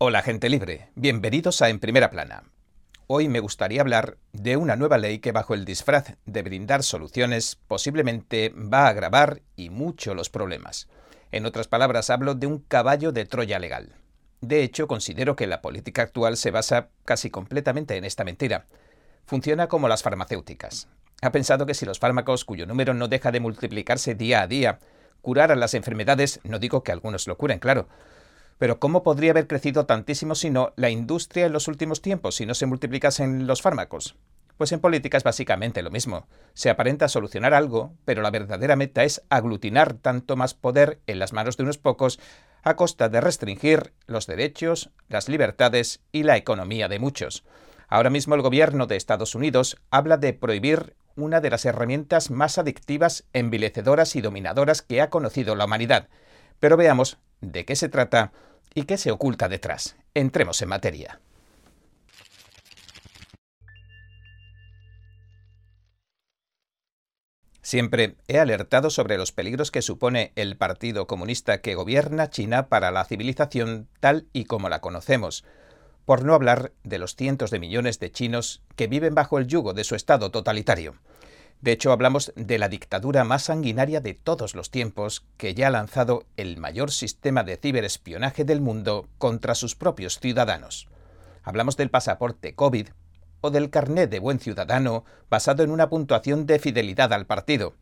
Hola gente libre, bienvenidos a En Primera Plana. Hoy me gustaría hablar de una nueva ley que bajo el disfraz de brindar soluciones posiblemente va a agravar y mucho los problemas. En otras palabras, hablo de un caballo de Troya legal. De hecho, considero que la política actual se basa casi completamente en esta mentira. Funciona como las farmacéuticas. Ha pensado que si los fármacos cuyo número no deja de multiplicarse día a día curaran las enfermedades, no digo que algunos lo curen, claro, pero ¿cómo podría haber crecido tantísimo si no la industria en los últimos tiempos, si no se multiplicasen los fármacos? Pues en política es básicamente lo mismo. Se aparenta solucionar algo, pero la verdadera meta es aglutinar tanto más poder en las manos de unos pocos a costa de restringir los derechos, las libertades y la economía de muchos. Ahora mismo el gobierno de Estados Unidos habla de prohibir una de las herramientas más adictivas, envilecedoras y dominadoras que ha conocido la humanidad. Pero veamos de qué se trata ¿Y qué se oculta detrás? Entremos en materia. Siempre he alertado sobre los peligros que supone el Partido Comunista que gobierna China para la civilización tal y como la conocemos, por no hablar de los cientos de millones de chinos que viven bajo el yugo de su Estado totalitario. De hecho, hablamos de la dictadura más sanguinaria de todos los tiempos, que ya ha lanzado el mayor sistema de ciberespionaje del mundo contra sus propios ciudadanos. Hablamos del pasaporte COVID o del carnet de buen ciudadano basado en una puntuación de fidelidad al partido.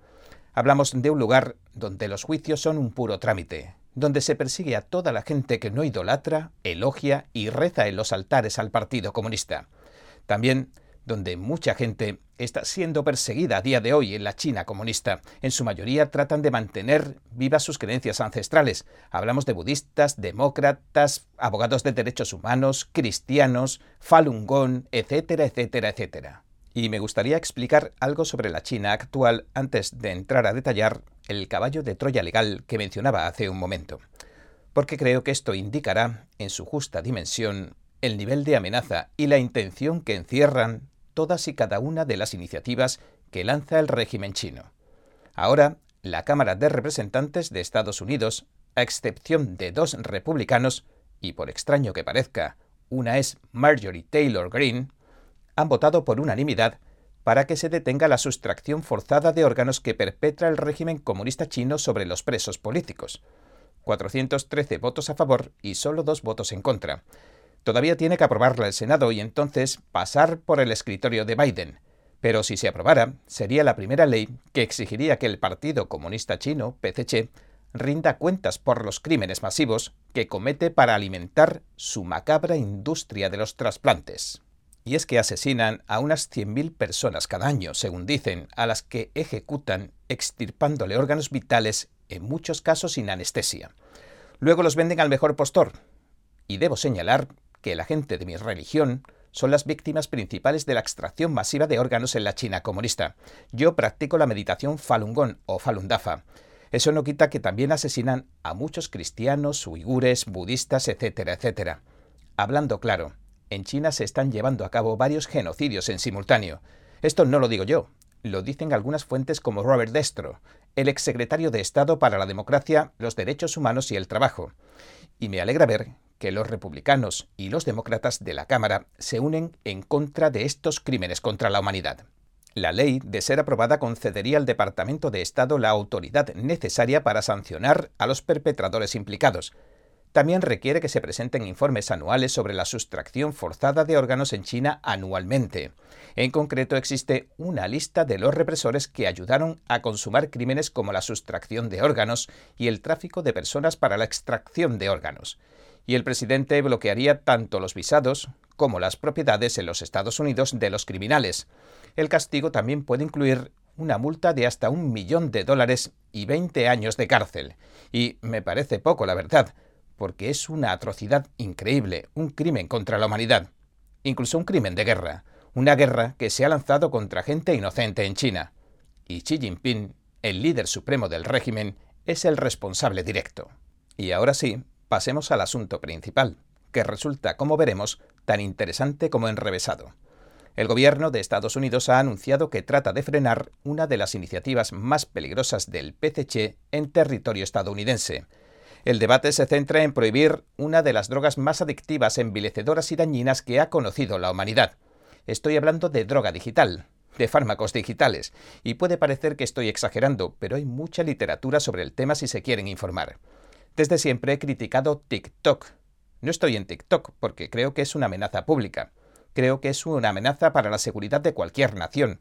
Hablamos de un lugar donde los juicios son un puro trámite, donde se persigue a toda la gente que no idolatra, elogia y reza en los altares al Partido Comunista. También donde mucha gente está siendo perseguida a día de hoy en la China comunista. En su mayoría tratan de mantener vivas sus creencias ancestrales. Hablamos de budistas, demócratas, abogados de derechos humanos, cristianos, Falun Gong, etcétera, etcétera, etcétera. Y me gustaría explicar algo sobre la China actual antes de entrar a detallar el caballo de Troya legal que mencionaba hace un momento. Porque creo que esto indicará, en su justa dimensión, el nivel de amenaza y la intención que encierran todas y cada una de las iniciativas que lanza el régimen chino. Ahora, la Cámara de Representantes de Estados Unidos, a excepción de dos republicanos, y por extraño que parezca, una es Marjorie Taylor Greene, han votado por unanimidad para que se detenga la sustracción forzada de órganos que perpetra el régimen comunista chino sobre los presos políticos. 413 votos a favor y solo dos votos en contra. Todavía tiene que aprobarla el Senado y entonces pasar por el escritorio de Biden. Pero si se aprobara, sería la primera ley que exigiría que el Partido Comunista Chino, PCC, rinda cuentas por los crímenes masivos que comete para alimentar su macabra industria de los trasplantes. Y es que asesinan a unas 100.000 personas cada año, según dicen, a las que ejecutan extirpándole órganos vitales, en muchos casos sin anestesia. Luego los venden al mejor postor. Y debo señalar que la gente de mi religión son las víctimas principales de la extracción masiva de órganos en la China comunista. Yo practico la meditación Falun Gong o Falun Dafa. Eso no quita que también asesinan a muchos cristianos, uigures, budistas, etcétera, etcétera. Hablando claro, en China se están llevando a cabo varios genocidios en simultáneo. Esto no lo digo yo, lo dicen algunas fuentes como Robert Destro, el exsecretario de Estado para la Democracia, los Derechos Humanos y el Trabajo. Y me alegra ver que los republicanos y los demócratas de la Cámara se unen en contra de estos crímenes contra la humanidad. La ley, de ser aprobada, concedería al Departamento de Estado la autoridad necesaria para sancionar a los perpetradores implicados. También requiere que se presenten informes anuales sobre la sustracción forzada de órganos en China anualmente. En concreto, existe una lista de los represores que ayudaron a consumar crímenes como la sustracción de órganos y el tráfico de personas para la extracción de órganos y el presidente bloquearía tanto los visados como las propiedades en los Estados Unidos de los criminales. El castigo también puede incluir una multa de hasta un millón de dólares y 20 años de cárcel. Y me parece poco, la verdad, porque es una atrocidad increíble, un crimen contra la humanidad, incluso un crimen de guerra, una guerra que se ha lanzado contra gente inocente en China. Y Xi Jinping, el líder supremo del régimen, es el responsable directo. Y ahora sí, Pasemos al asunto principal, que resulta, como veremos, tan interesante como enrevesado. El gobierno de Estados Unidos ha anunciado que trata de frenar una de las iniciativas más peligrosas del PCC en territorio estadounidense. El debate se centra en prohibir una de las drogas más adictivas, envilecedoras y dañinas que ha conocido la humanidad. Estoy hablando de droga digital, de fármacos digitales, y puede parecer que estoy exagerando, pero hay mucha literatura sobre el tema si se quieren informar. Desde siempre he criticado TikTok. No estoy en TikTok porque creo que es una amenaza pública. Creo que es una amenaza para la seguridad de cualquier nación.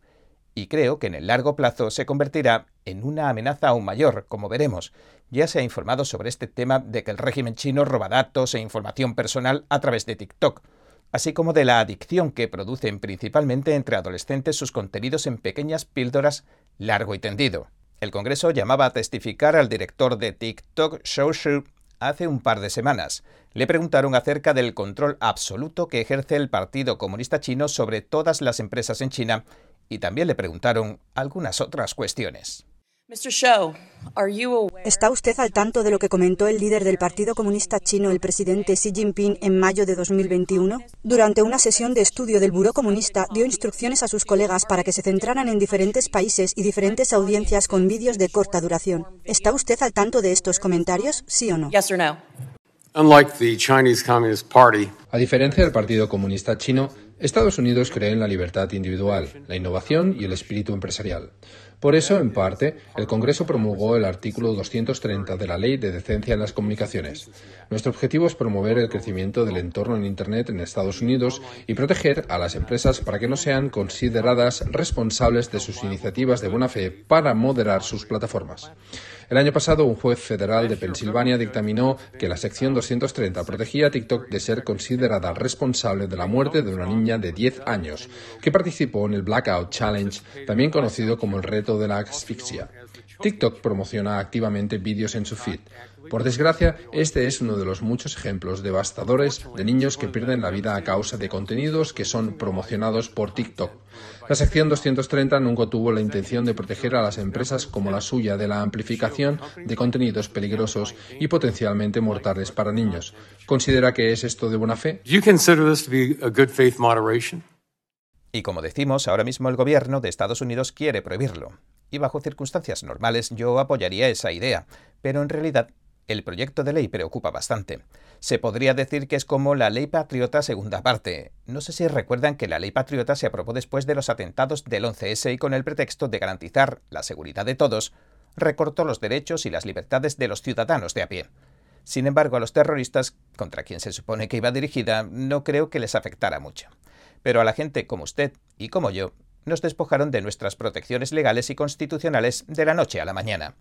Y creo que en el largo plazo se convertirá en una amenaza aún mayor, como veremos. Ya se ha informado sobre este tema de que el régimen chino roba datos e información personal a través de TikTok así como de la adicción que producen principalmente entre adolescentes sus contenidos en pequeñas píldoras largo y tendido. El Congreso llamaba a testificar al director de TikTok, Shou Shu, hace un par de semanas. Le preguntaron acerca del control absoluto que ejerce el Partido Comunista Chino sobre todas las empresas en China y también le preguntaron algunas otras cuestiones. ¿Está usted al tanto de lo que comentó el líder del Partido Comunista Chino, el presidente Xi Jinping, en mayo de 2021? Durante una sesión de estudio del Buró Comunista, dio instrucciones a sus colegas para que se centraran en diferentes países y diferentes audiencias con vídeos de corta duración. ¿Está usted al tanto de estos comentarios, sí o no? A diferencia del Partido Comunista Chino, Estados Unidos cree en la libertad individual, la innovación y el espíritu empresarial. Por eso, en parte, el Congreso promulgó el artículo 230 de la Ley de Decencia en las Comunicaciones. Nuestro objetivo es promover el crecimiento del entorno en Internet en Estados Unidos y proteger a las empresas para que no sean consideradas responsables de sus iniciativas de buena fe para moderar sus plataformas. El año pasado, un juez federal de Pensilvania dictaminó que la sección 230 protegía a TikTok de ser considerada responsable de la muerte de una niña de 10 años que participó en el Blackout Challenge, también conocido como el de la asfixia. TikTok promociona activamente vídeos en su feed. Por desgracia, este es uno de los muchos ejemplos devastadores de niños que pierden la vida a causa de contenidos que son promocionados por TikTok. La sección 230 nunca tuvo la intención de proteger a las empresas como la suya de la amplificación de contenidos peligrosos y potencialmente mortales para niños. ¿Considera que es esto de buena fe? Y como decimos, ahora mismo el gobierno de Estados Unidos quiere prohibirlo y bajo circunstancias normales yo apoyaría esa idea, pero en realidad el proyecto de ley preocupa bastante. Se podría decir que es como la ley patriota segunda parte. No sé si recuerdan que la ley patriota se aprobó después de los atentados del 11S y con el pretexto de garantizar la seguridad de todos, recortó los derechos y las libertades de los ciudadanos de a pie. Sin embargo, a los terroristas, contra quien se supone que iba dirigida, no creo que les afectara mucho. Pero a la gente como usted y como yo, nos despojaron de nuestras protecciones legales y constitucionales de la noche a la mañana.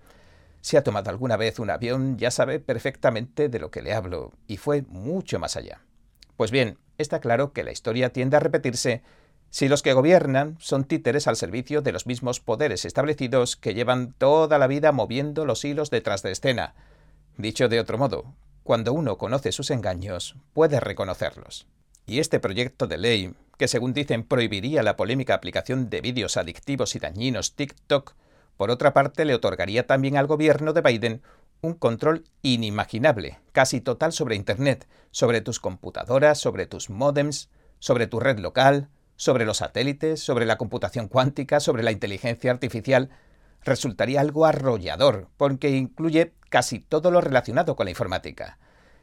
Si ha tomado alguna vez un avión, ya sabe perfectamente de lo que le hablo, y fue mucho más allá. Pues bien, está claro que la historia tiende a repetirse si los que gobiernan son títeres al servicio de los mismos poderes establecidos que llevan toda la vida moviendo los hilos detrás de escena. Dicho de otro modo, cuando uno conoce sus engaños, puede reconocerlos. Y este proyecto de ley que según dicen prohibiría la polémica aplicación de vídeos adictivos y dañinos TikTok, por otra parte le otorgaría también al gobierno de Biden un control inimaginable, casi total sobre Internet, sobre tus computadoras, sobre tus modems, sobre tu red local, sobre los satélites, sobre la computación cuántica, sobre la inteligencia artificial, resultaría algo arrollador, porque incluye casi todo lo relacionado con la informática.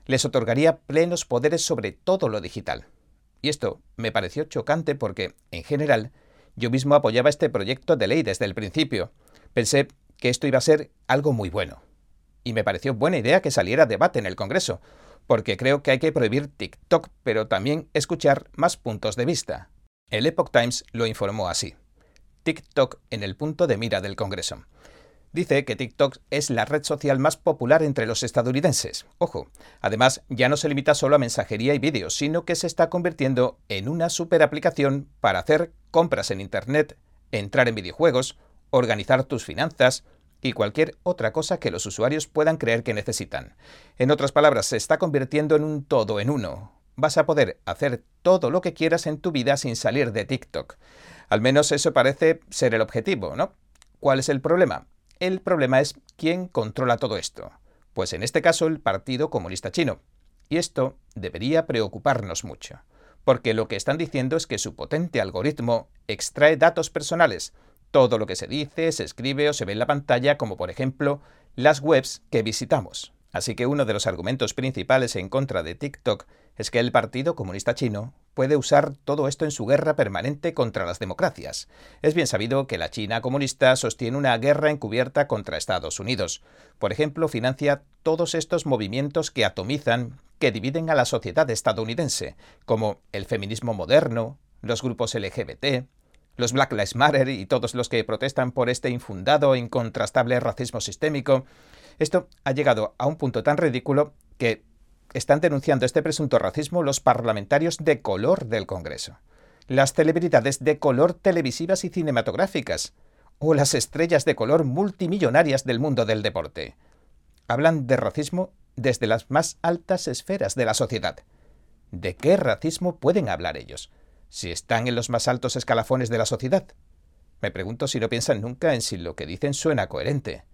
Les otorgaría plenos poderes sobre todo lo digital. Y esto me pareció chocante porque, en general, yo mismo apoyaba este proyecto de ley desde el principio. Pensé que esto iba a ser algo muy bueno. Y me pareció buena idea que saliera debate en el Congreso, porque creo que hay que prohibir TikTok, pero también escuchar más puntos de vista. El Epoch Times lo informó así. TikTok en el punto de mira del Congreso. Dice que TikTok es la red social más popular entre los estadounidenses. Ojo, además ya no se limita solo a mensajería y vídeos, sino que se está convirtiendo en una super aplicación para hacer compras en Internet, entrar en videojuegos, organizar tus finanzas y cualquier otra cosa que los usuarios puedan creer que necesitan. En otras palabras, se está convirtiendo en un todo en uno. Vas a poder hacer todo lo que quieras en tu vida sin salir de TikTok. Al menos eso parece ser el objetivo, ¿no? ¿Cuál es el problema? El problema es quién controla todo esto. Pues en este caso el Partido Comunista Chino. Y esto debería preocuparnos mucho, porque lo que están diciendo es que su potente algoritmo extrae datos personales, todo lo que se dice, se escribe o se ve en la pantalla, como por ejemplo las webs que visitamos. Así que uno de los argumentos principales en contra de TikTok es que el Partido Comunista Chino puede usar todo esto en su guerra permanente contra las democracias. Es bien sabido que la China comunista sostiene una guerra encubierta contra Estados Unidos. Por ejemplo, financia todos estos movimientos que atomizan, que dividen a la sociedad estadounidense, como el feminismo moderno, los grupos LGBT, los Black Lives Matter y todos los que protestan por este infundado e incontrastable racismo sistémico. Esto ha llegado a un punto tan ridículo que están denunciando este presunto racismo los parlamentarios de color del Congreso, las celebridades de color televisivas y cinematográficas, o las estrellas de color multimillonarias del mundo del deporte. Hablan de racismo desde las más altas esferas de la sociedad. ¿De qué racismo pueden hablar ellos? Si están en los más altos escalafones de la sociedad. Me pregunto si no piensan nunca en si lo que dicen suena coherente.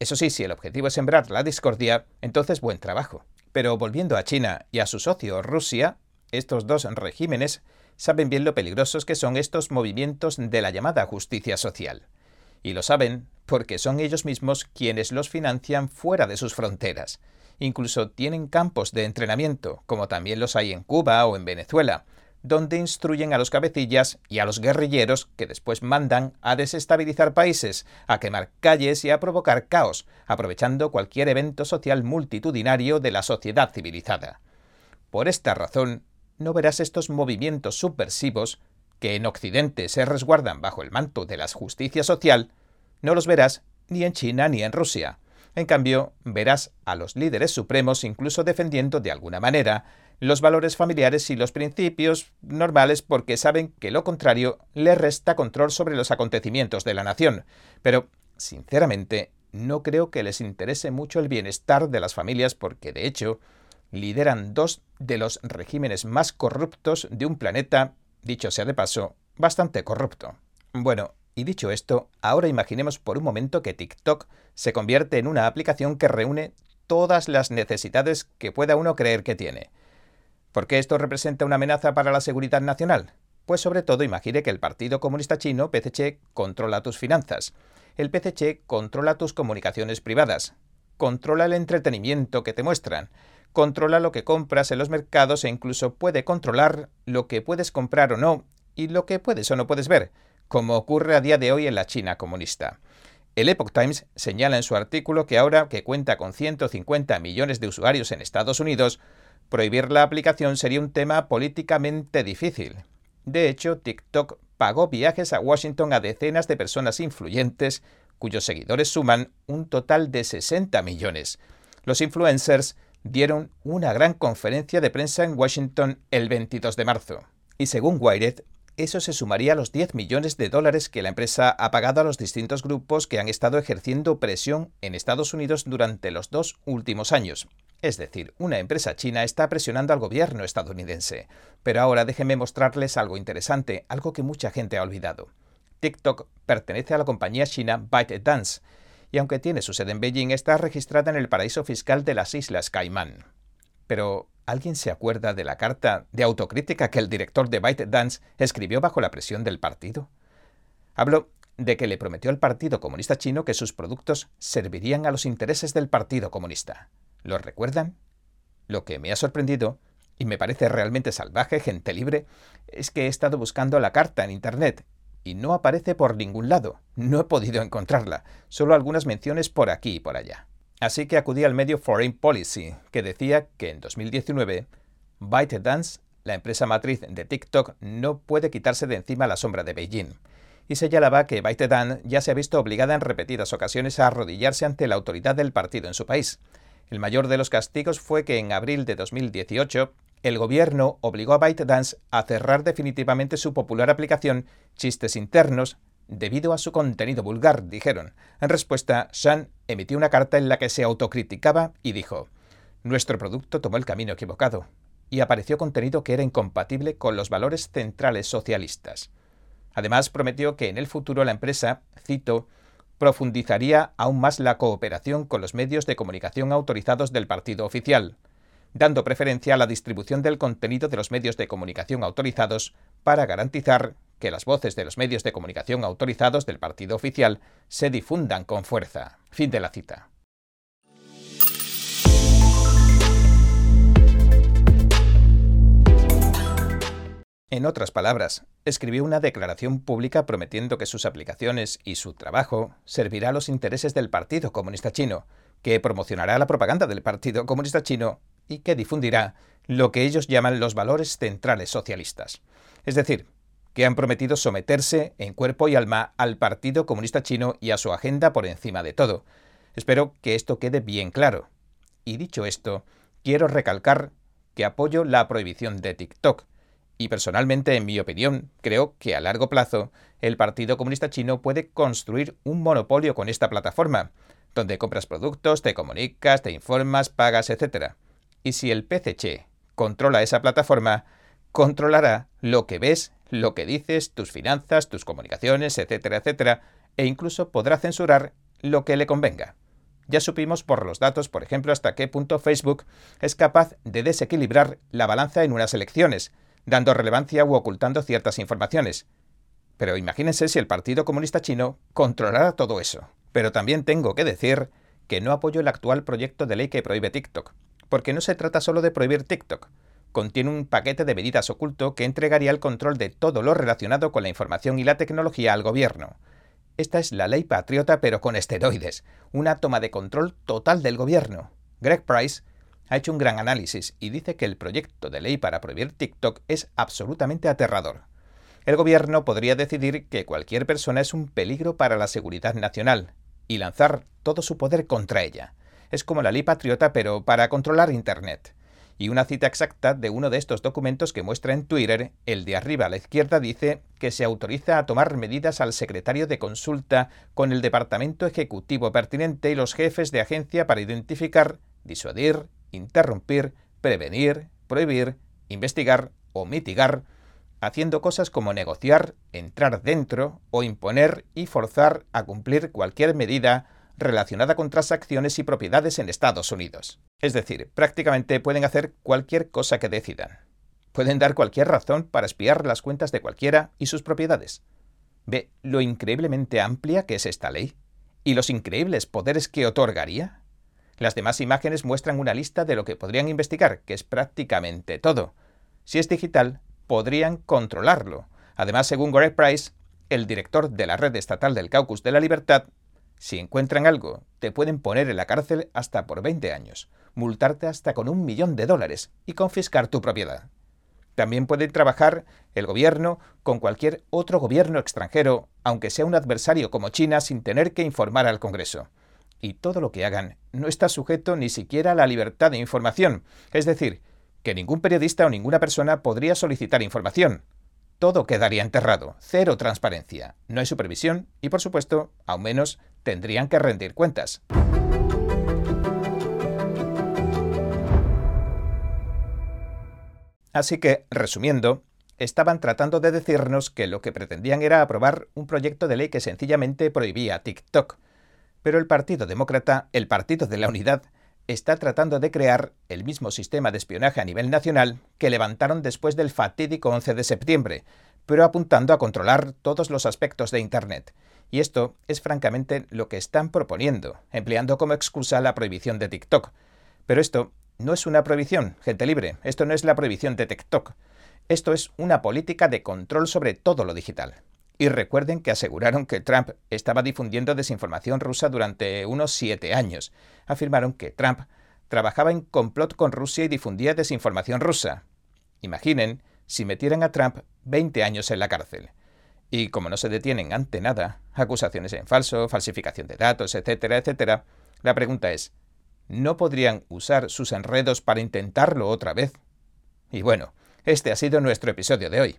Eso sí, si el objetivo es sembrar la discordia, entonces buen trabajo. Pero volviendo a China y a su socio Rusia, estos dos regímenes saben bien lo peligrosos que son estos movimientos de la llamada justicia social. Y lo saben porque son ellos mismos quienes los financian fuera de sus fronteras. Incluso tienen campos de entrenamiento, como también los hay en Cuba o en Venezuela, donde instruyen a los cabecillas y a los guerrilleros que después mandan a desestabilizar países, a quemar calles y a provocar caos, aprovechando cualquier evento social multitudinario de la sociedad civilizada. Por esta razón, no verás estos movimientos subversivos que en Occidente se resguardan bajo el manto de la justicia social, no los verás ni en China ni en Rusia. En cambio, verás a los líderes supremos incluso defendiendo de alguna manera los valores familiares y los principios normales porque saben que lo contrario le resta control sobre los acontecimientos de la nación. Pero, sinceramente, no creo que les interese mucho el bienestar de las familias porque, de hecho, lideran dos de los regímenes más corruptos de un planeta, dicho sea de paso, bastante corrupto. Bueno, y dicho esto, ahora imaginemos por un momento que TikTok se convierte en una aplicación que reúne todas las necesidades que pueda uno creer que tiene. ¿Por qué esto representa una amenaza para la seguridad nacional? Pues sobre todo imagine que el Partido Comunista Chino, PCC, controla tus finanzas. El PCC controla tus comunicaciones privadas. Controla el entretenimiento que te muestran. Controla lo que compras en los mercados e incluso puede controlar lo que puedes comprar o no y lo que puedes o no puedes ver, como ocurre a día de hoy en la China comunista. El Epoch Times señala en su artículo que ahora que cuenta con 150 millones de usuarios en Estados Unidos, prohibir la aplicación sería un tema políticamente difícil. De hecho, TikTok pagó viajes a Washington a decenas de personas influyentes, cuyos seguidores suman un total de 60 millones. Los influencers dieron una gran conferencia de prensa en Washington el 22 de marzo. Y según Wired, eso se sumaría a los 10 millones de dólares que la empresa ha pagado a los distintos grupos que han estado ejerciendo presión en Estados Unidos durante los dos últimos años, es decir, una empresa china está presionando al gobierno estadounidense. Pero ahora déjenme mostrarles algo interesante, algo que mucha gente ha olvidado. TikTok pertenece a la compañía china ByteDance, y aunque tiene su sede en Beijing, está registrada en el paraíso fiscal de las Islas Caimán. Pero, ¿alguien se acuerda de la carta de autocrítica que el director de ByteDance escribió bajo la presión del partido? Hablo de que le prometió al Partido Comunista Chino que sus productos servirían a los intereses del Partido Comunista. ¿Lo recuerdan? Lo que me ha sorprendido, y me parece realmente salvaje, gente libre, es que he estado buscando la carta en Internet y no aparece por ningún lado. No he podido encontrarla, solo algunas menciones por aquí y por allá. Así que acudí al medio Foreign Policy, que decía que en 2019 ByteDance, la empresa matriz de TikTok, no puede quitarse de encima la sombra de Beijing. Y señalaba que ByteDance ya se ha visto obligada en repetidas ocasiones a arrodillarse ante la autoridad del partido en su país, el mayor de los castigos fue que en abril de 2018 el gobierno obligó a ByteDance a cerrar definitivamente su popular aplicación Chistes Internos debido a su contenido vulgar, dijeron. En respuesta, Shan emitió una carta en la que se autocriticaba y dijo, Nuestro producto tomó el camino equivocado y apareció contenido que era incompatible con los valores centrales socialistas. Además, prometió que en el futuro la empresa, cito, profundizaría aún más la cooperación con los medios de comunicación autorizados del partido oficial, dando preferencia a la distribución del contenido de los medios de comunicación autorizados para garantizar que las voces de los medios de comunicación autorizados del partido oficial se difundan con fuerza. Fin de la cita. En otras palabras, escribió una declaración pública prometiendo que sus aplicaciones y su trabajo servirá a los intereses del Partido Comunista Chino, que promocionará la propaganda del Partido Comunista Chino y que difundirá lo que ellos llaman los valores centrales socialistas. Es decir, que han prometido someterse en cuerpo y alma al Partido Comunista Chino y a su agenda por encima de todo. Espero que esto quede bien claro. Y dicho esto, quiero recalcar que apoyo la prohibición de TikTok, y personalmente, en mi opinión, creo que a largo plazo el Partido Comunista Chino puede construir un monopolio con esta plataforma, donde compras productos, te comunicas, te informas, pagas, etc. Y si el PCC controla esa plataforma, controlará lo que ves, lo que dices, tus finanzas, tus comunicaciones, etcétera, etcétera, e incluso podrá censurar lo que le convenga. Ya supimos por los datos, por ejemplo, hasta qué punto Facebook es capaz de desequilibrar la balanza en unas elecciones, dando relevancia u ocultando ciertas informaciones. Pero imagínense si el Partido Comunista Chino controlara todo eso. Pero también tengo que decir que no apoyo el actual proyecto de ley que prohíbe TikTok, porque no se trata solo de prohibir TikTok. Contiene un paquete de medidas oculto que entregaría el control de todo lo relacionado con la información y la tecnología al gobierno. Esta es la ley patriota pero con esteroides, una toma de control total del gobierno. Greg Price ha hecho un gran análisis y dice que el proyecto de ley para prohibir TikTok es absolutamente aterrador. El gobierno podría decidir que cualquier persona es un peligro para la seguridad nacional y lanzar todo su poder contra ella. Es como la ley patriota pero para controlar Internet. Y una cita exacta de uno de estos documentos que muestra en Twitter, el de arriba a la izquierda, dice que se autoriza a tomar medidas al secretario de consulta con el departamento ejecutivo pertinente y los jefes de agencia para identificar, disuadir, interrumpir, prevenir, prohibir, investigar o mitigar, haciendo cosas como negociar, entrar dentro o imponer y forzar a cumplir cualquier medida relacionada con transacciones y propiedades en Estados Unidos. Es decir, prácticamente pueden hacer cualquier cosa que decidan. Pueden dar cualquier razón para espiar las cuentas de cualquiera y sus propiedades. ¿Ve lo increíblemente amplia que es esta ley? ¿Y los increíbles poderes que otorgaría? Las demás imágenes muestran una lista de lo que podrían investigar, que es prácticamente todo. Si es digital, podrían controlarlo. Además, según Greg Price, el director de la red estatal del Caucus de la Libertad, si encuentran algo, te pueden poner en la cárcel hasta por 20 años, multarte hasta con un millón de dólares y confiscar tu propiedad. También puede trabajar el gobierno con cualquier otro gobierno extranjero, aunque sea un adversario como China, sin tener que informar al Congreso y todo lo que hagan no está sujeto ni siquiera a la libertad de información, es decir, que ningún periodista o ninguna persona podría solicitar información. Todo quedaría enterrado, cero transparencia, no hay supervisión y, por supuesto, aún menos tendrían que rendir cuentas. Así que, resumiendo, estaban tratando de decirnos que lo que pretendían era aprobar un proyecto de ley que sencillamente prohibía TikTok, pero el Partido Demócrata, el Partido de la Unidad, está tratando de crear el mismo sistema de espionaje a nivel nacional que levantaron después del fatídico 11 de septiembre, pero apuntando a controlar todos los aspectos de Internet. Y esto es francamente lo que están proponiendo, empleando como excusa la prohibición de TikTok. Pero esto no es una prohibición, gente libre, esto no es la prohibición de TikTok. Esto es una política de control sobre todo lo digital. Y recuerden que aseguraron que Trump estaba difundiendo desinformación rusa durante unos siete años. Afirmaron que Trump trabajaba en complot con Rusia y difundía desinformación rusa. Imaginen si metieran a Trump 20 años en la cárcel. Y como no se detienen ante nada, acusaciones en falso, falsificación de datos, etcétera, etcétera, la pregunta es, ¿no podrían usar sus enredos para intentarlo otra vez? Y bueno, este ha sido nuestro episodio de hoy.